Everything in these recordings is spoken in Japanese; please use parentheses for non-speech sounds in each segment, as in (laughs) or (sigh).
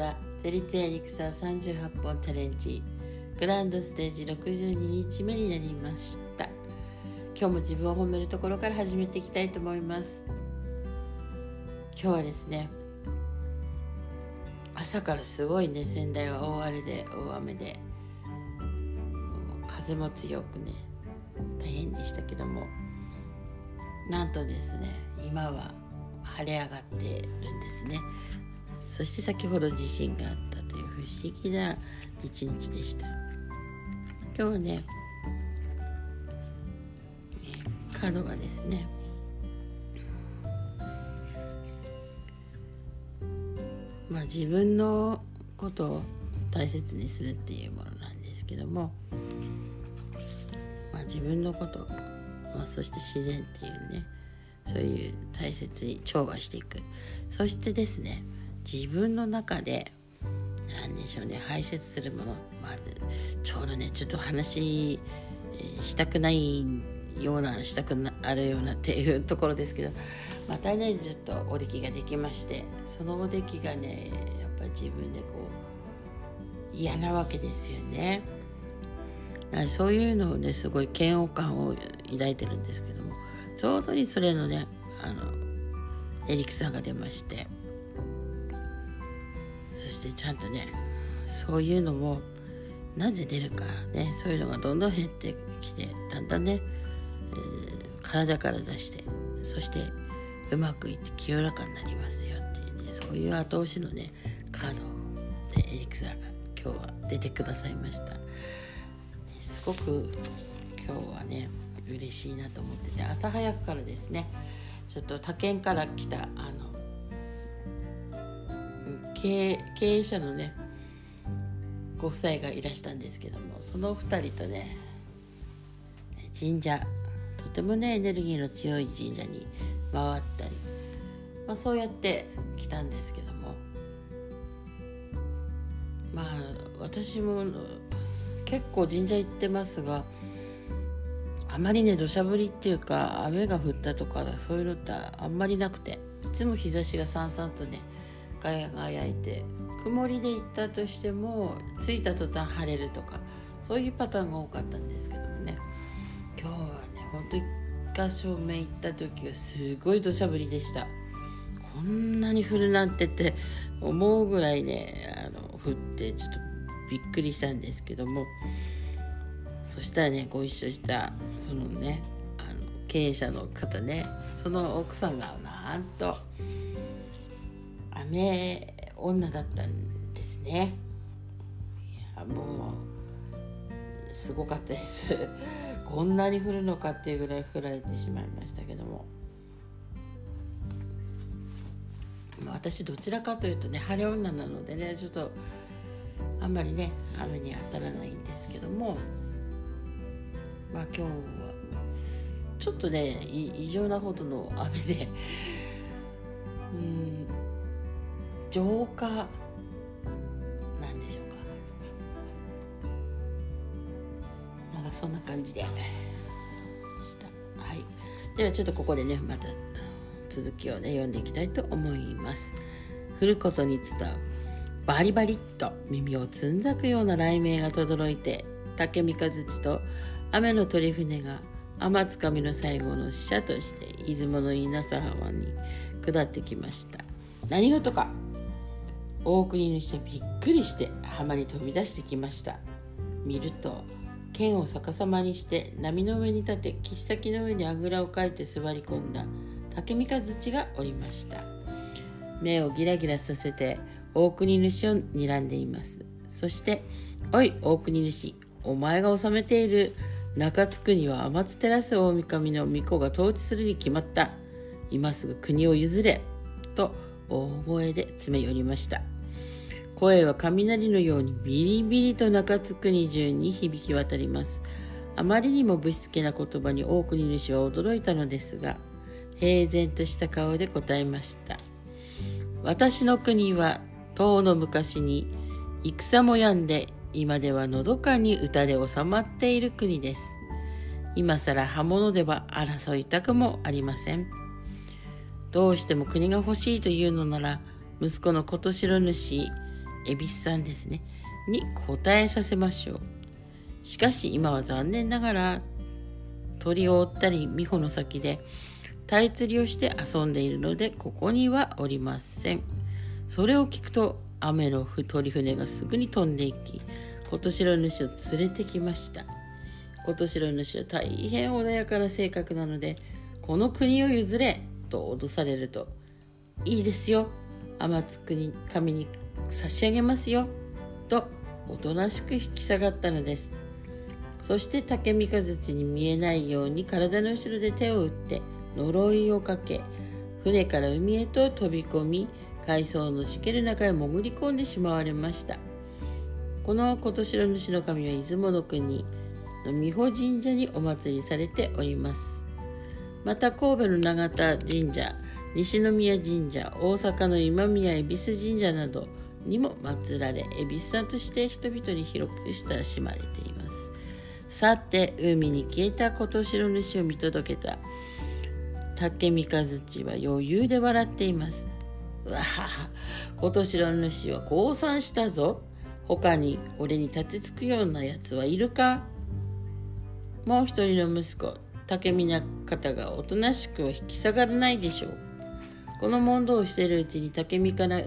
はゼリツエリクサー38本チャレンジ。グランドステージ62日目になりました。今日も自分を褒めるところから始めていきたいと思います。今日はですね朝からすごいね仙台は大荒れで大雨で。風も強くね大変でしたけども。なんとですね今は晴れ上がってるんですね。そして先ほど地震があったという不思議な一日でした。今日はねカードがですねまあ自分のことを大切にするっていうものなんですけども、まあ、自分のこと、まあ、そして自然っていうねそういう大切に調和していく。そしてですね自分の中で何でしょうね排泄するもの、まあ、ちょうどねちょっと話、したくないようなしたくなあるようなっていうところですけどまたねちょっとおできができましてそのおできがねやっぱり自分でこう嫌なわけですよね。そういうのをねすごい嫌悪感を抱いてるんですけどもちょうどにそれのねあのエリクサーが出ましてしてちゃんとねそういうのもなぜ出るかねそういうのがどんどん減ってきてだんだんね、えー、体から出してそしてうまくいって清らかになりますよっていうねそういう後押しのねカードでエリクサーが今日は出てくださいました。すごく今日はね嬉しいなと思ってて朝早くからですねちょっと他県から来たあの経営者のねご夫妻がいらしたんですけどもその2人とね神社とてもねエネルギーの強い神社に回ったり、まあ、そうやって来たんですけどもまあ私も結構神社行ってますがあまりね土砂降りっていうか雨が降ったとかそういうのってあんまりなくていつも日差しがさんさんとね輝いて曇りで行ったとしても着いた途端晴れるとかそういうパターンが多かったんですけどもね。今日はねほんと1箇所目行った時はすごい土砂降りでした。こんなに降るなんてって思うぐらいねあの降ってちょっとびっくりしたんですけども。そしたらねご一緒したそのねあの経営者の方ねその奥さんがなんと雨女だったんですね。いやもうすごかったです。(laughs) こんなに降るのかっていうぐらい降られてしまいましたけども。私どちらかというとね晴れ女なのでねちょっとあんまりね雨に当たらないんですけども。まあ今日はちょっとね異常なほどの雨で浄化なんでしょうか？なんかそんな感じで。した。はい。ではちょっとここでねまた続きをね読んでいきたいと思います。降ることに伝うバリバリっと耳をつんざくような雷鳴が轟いて竹三日月と雨の鳥船が天津神の最後の使者として出雲の稲佐浜に下ってきました。何事か大国の人はびっくりして浜に飛び出してきました。見ると剣を逆さまにして波の上に立て岸先の上にあぐらをかいて座り込んだ竹三日槌がおりました。目をギラギラさせて大国主を睨んでいます。そして「おい大国主お前が治めている。中津国は天津照大神の巫女が統治するに決まった。今すぐ国を譲れ」と大声で詰め寄りました。声は雷のようにビリビリと中津国中に響き渡ります。あまりにもぶしつけな言葉に大国主は驚いたのですが平然とした顔で答えました。私の国は遠の昔に戦も病んで今ではのどかに歌で収まっている国です。今更刃物では争いたくもありません。どうしても国が欲しいというのなら息子の琴城主恵比寿さんですね。に答えさせましょう。しかし今は残念ながら鳥を追ったり美穂の先でタイ釣りをして遊んでいるのでここにはおりません。それを聞くと雨の鳥船がすぐに飛んでいき琴城主を連れてきました。琴城主は大変穏やかな性格なのでこの国を譲れ。と脅されるといいですよ。天津国神に差し上げますよ。とおとなしく引き下がったのです。そして竹三日月に見えないように体の後ろで手を打って呪いをかけ船から海へと飛び込み海藻のしける中へ潜り込んでしまわれました。この琴城主の神は出雲の国の美保神社にお祭りされております。また神戸の永田神社西宮神社大阪の今宮恵比寿神社などにも祀られ恵比寿さんとして人々に広く親しまれています。さて海に消えた琴城主を見届けた竹三日月は余裕で笑っています。うわは琴城主は降参したぞ。他に俺に立てつくようなやつはいるか。もう一人の息子竹見方がおとなしくは引き下がらないでしょう。この問答をしているうちに竹見方が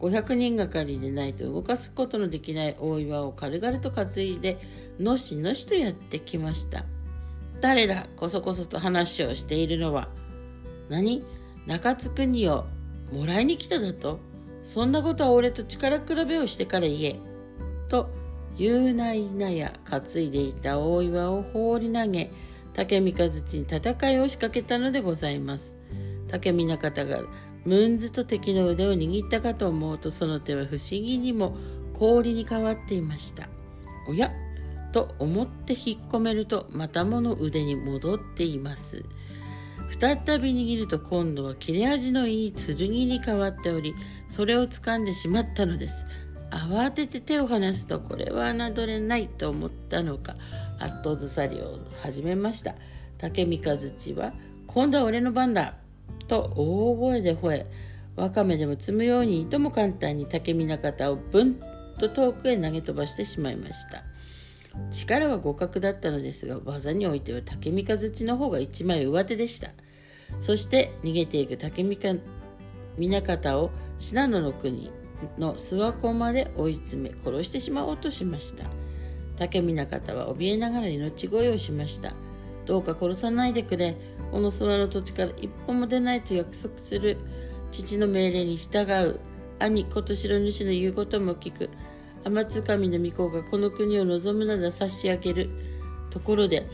500人がかりでないと動かすことのできない大岩を軽々と担いでのしのしとやってきました。誰だこそこそと話をしているのは何？中津国をもらいに来ただと。そんなことは俺と力比べをしてから言え。と言うないなや担いでいた大岩を放り投げ竹三日月に戦いを仕掛けたのでございます。竹見方がムンズと敵の腕を握ったかと思うとその手は不思議にも氷に変わっていました。おやと思って引っ込めるとまたもの腕に戻っています。再び握ると今度は切れ味のいい剣に変わっておりそれを掴んでしまったのです。慌てて手を離すとこれは侮れないと思ったのか圧倒ずさりを始めました。竹三日月は今度は俺の番だと大声で吠えわかめでも積むようにいとも簡単に竹見方をぶんと遠くへ投げ飛ばしてしまいました。力は互角だったのですが技においては竹三日月の方が一枚上手でした。そして逃げていく竹見方を信濃の国の諏訪湖まで追い詰め殺してしまおうとしました。竹見方は怯えながら命乞いをしました。どうか殺さないでくれ。この空の土地から一歩も出ないと約束する父の命令に従う。兄琴城主の言うことも聞く。天津神の御子がこの国を望むなら差し上げる。ところで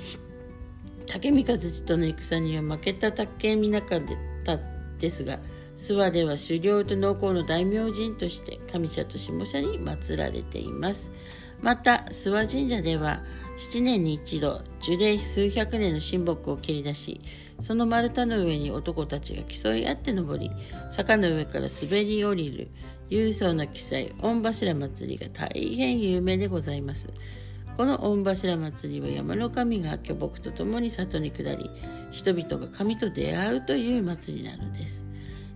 竹三日月との戦には負けた竹見中でたですが諏訪では狩猟と農耕の大名人として上社と下社に祀られています。また諏訪神社では7年に一度樹齢数百年の神木を切り出しその丸太の上に男たちが競い合って登り坂の上から滑り降りる勇壮な記載御柱祭りが大変有名でございます。この御柱祭りは山の神が巨木と共に里に下り人々が神と出会うという祭りなのです。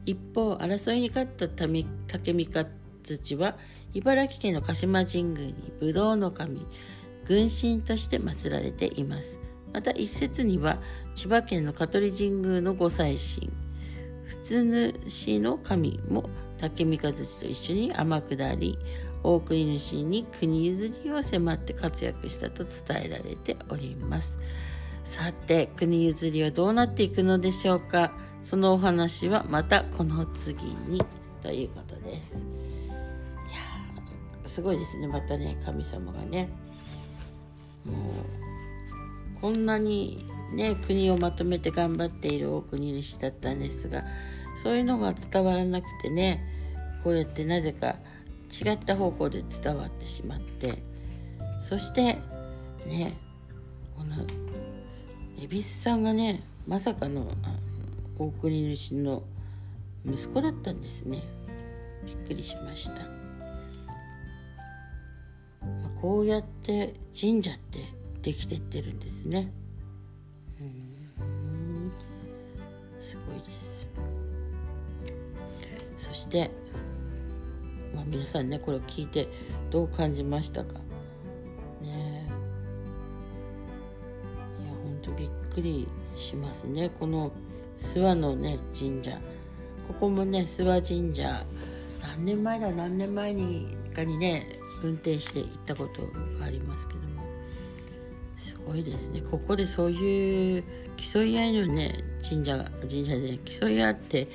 一方争いに勝った竹三日土は茨城県の鹿島神宮に武道の神軍神として祀られています。また一説には千葉県の香取神宮の御祭神普通主の神も竹三日月と一緒に天下り大国主に国譲りを迫って活躍したと伝えられております。さて国譲りはどうなっていくのでしょうか？そのお話はまたこの次にということです。いやすごいですね。またね神様がね。もうこんなにね国をまとめて頑張っている大国主だったんですがそういうのが伝わらなくてねこうやってなぜか違った方向で伝わってしまってそしてねこの蛭子さんがねまさかの大国主の息子だったんですね。びっくりしました。こうやって神社ってできてってるんですね。うん。すごいです。そして、まあ、皆さんねこれを聞いてどう感じましたか？ね。いやほんとびっくりしますね。この諏訪のね神社。ここもね諏訪神社。何年前だ何年前にかにね運転して行ったことがありますけども。すごいですね。ここでそういう競い合いのね神社神社で競い合って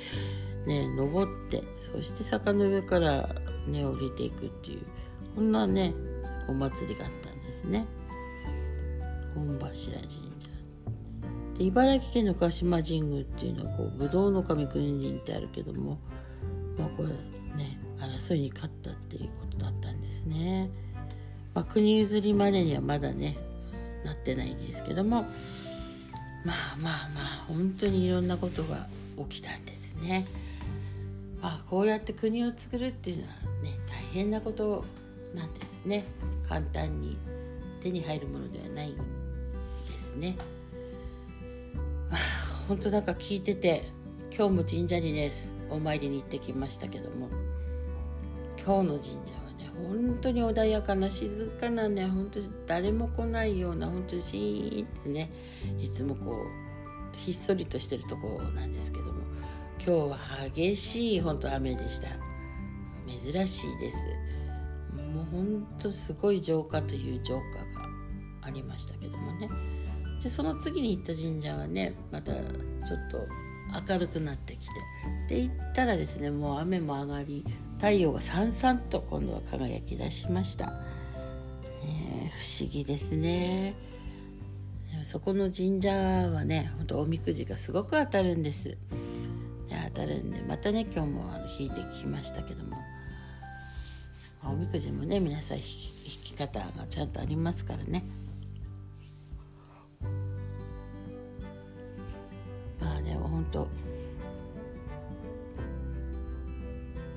ね登ってそして坂の上からね降りていくっていうこんなねお祭りがあったんですね。本柱神社。で茨城県の鹿島神宮っていうのはこう武道の神君神ってあるけどもまあこれね争いに勝ったっていうことだったんですね、まあ、国譲りまでにはまだねなってないんですけどもまあまあまあ本当にいろんなことが起きたんですね。まあこうやって国を作るっていうのはね大変なことなんですね。簡単に手に入るものではないんですね。あ (laughs) 本当なんか聞いてて今日も神社にねお参りに行ってきましたけども。今日の神社はね本当に穏やかな静かなね本当に誰も来ないような本当にシーンってねいつもこうひっそりとしてるとこなんですけども。今日は激しい本当雨でした。珍しいです。もう本当すごい浄化という浄化がありましたけどもね。でその次に行った神社はねまたちょっと明るくなってきて。で行ったらですねもう雨も上がり太陽がさんさんと今度は輝き出しました、えー、不思議ですね。そこの神社はねほんとおみくじがすごく当たるんです。で当たるんでまたね今日もあの引いてきましたけども。おみくじもね皆さん引き方がちゃんとありますからね。あでも本当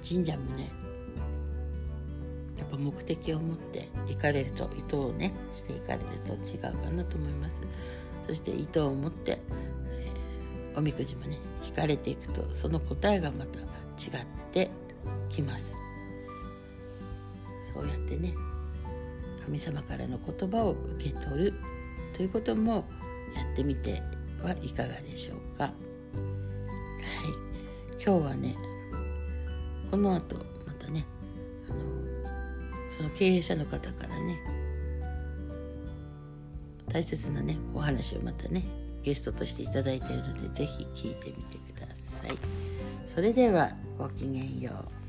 神社もねやっぱ目的を持って行かれると意図をねして行かれると違うかなと思います。そして意図を持って、えー、おみくじもね引かれていくとその答えがまた違ってきます。そうやってね神様からの言葉を受け取るということもやってみてはいかがでしょうか。今日はねこの後またねあのその経営者の方からね大切なねお話をまたねゲストとしていただいているので是非聞いてみてください。それではごきげんよう。